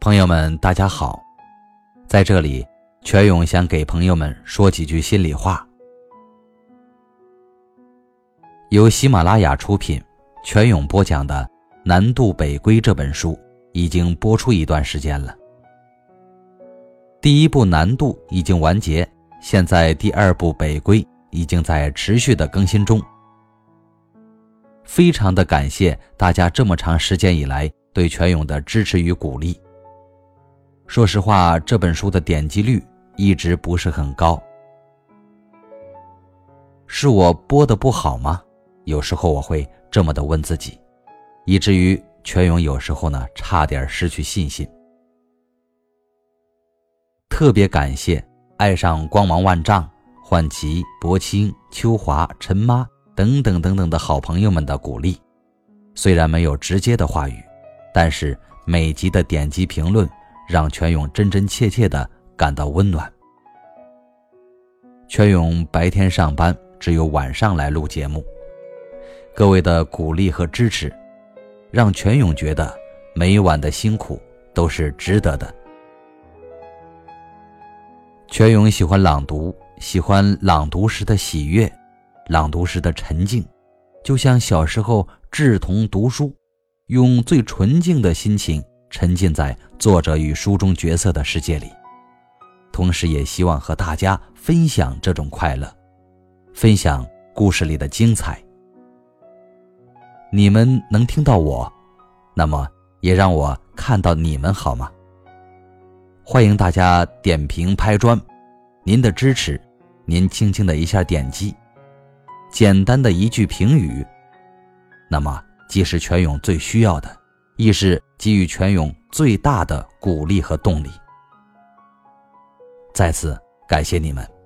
朋友们，大家好，在这里，全勇想给朋友们说几句心里话。由喜马拉雅出品，全勇播讲的《南渡北归》这本书已经播出一段时间了。第一部《南渡》已经完结，现在第二部《北归》已经在持续的更新中。非常的感谢大家这么长时间以来对全勇的支持与鼓励。说实话，这本书的点击率一直不是很高，是我播的不好吗？有时候我会这么的问自己，以至于全勇有时候呢差点失去信心。特别感谢爱上光芒万丈、焕琪、博清、秋华、陈妈等等等等的好朋友们的鼓励，虽然没有直接的话语，但是每集的点击评论。让全勇真真切切的感到温暖。全勇白天上班，只有晚上来录节目。各位的鼓励和支持，让全勇觉得每晚的辛苦都是值得的。全勇喜欢朗读，喜欢朗读时的喜悦，朗读时的沉静，就像小时候志同读书，用最纯净的心情。沉浸在作者与书中角色的世界里，同时也希望和大家分享这种快乐，分享故事里的精彩。你们能听到我，那么也让我看到你们好吗？欢迎大家点评拍砖，您的支持，您轻轻的一下点击，简单的一句评语，那么既是全勇最需要的。亦是给予全勇最大的鼓励和动力。再次感谢你们。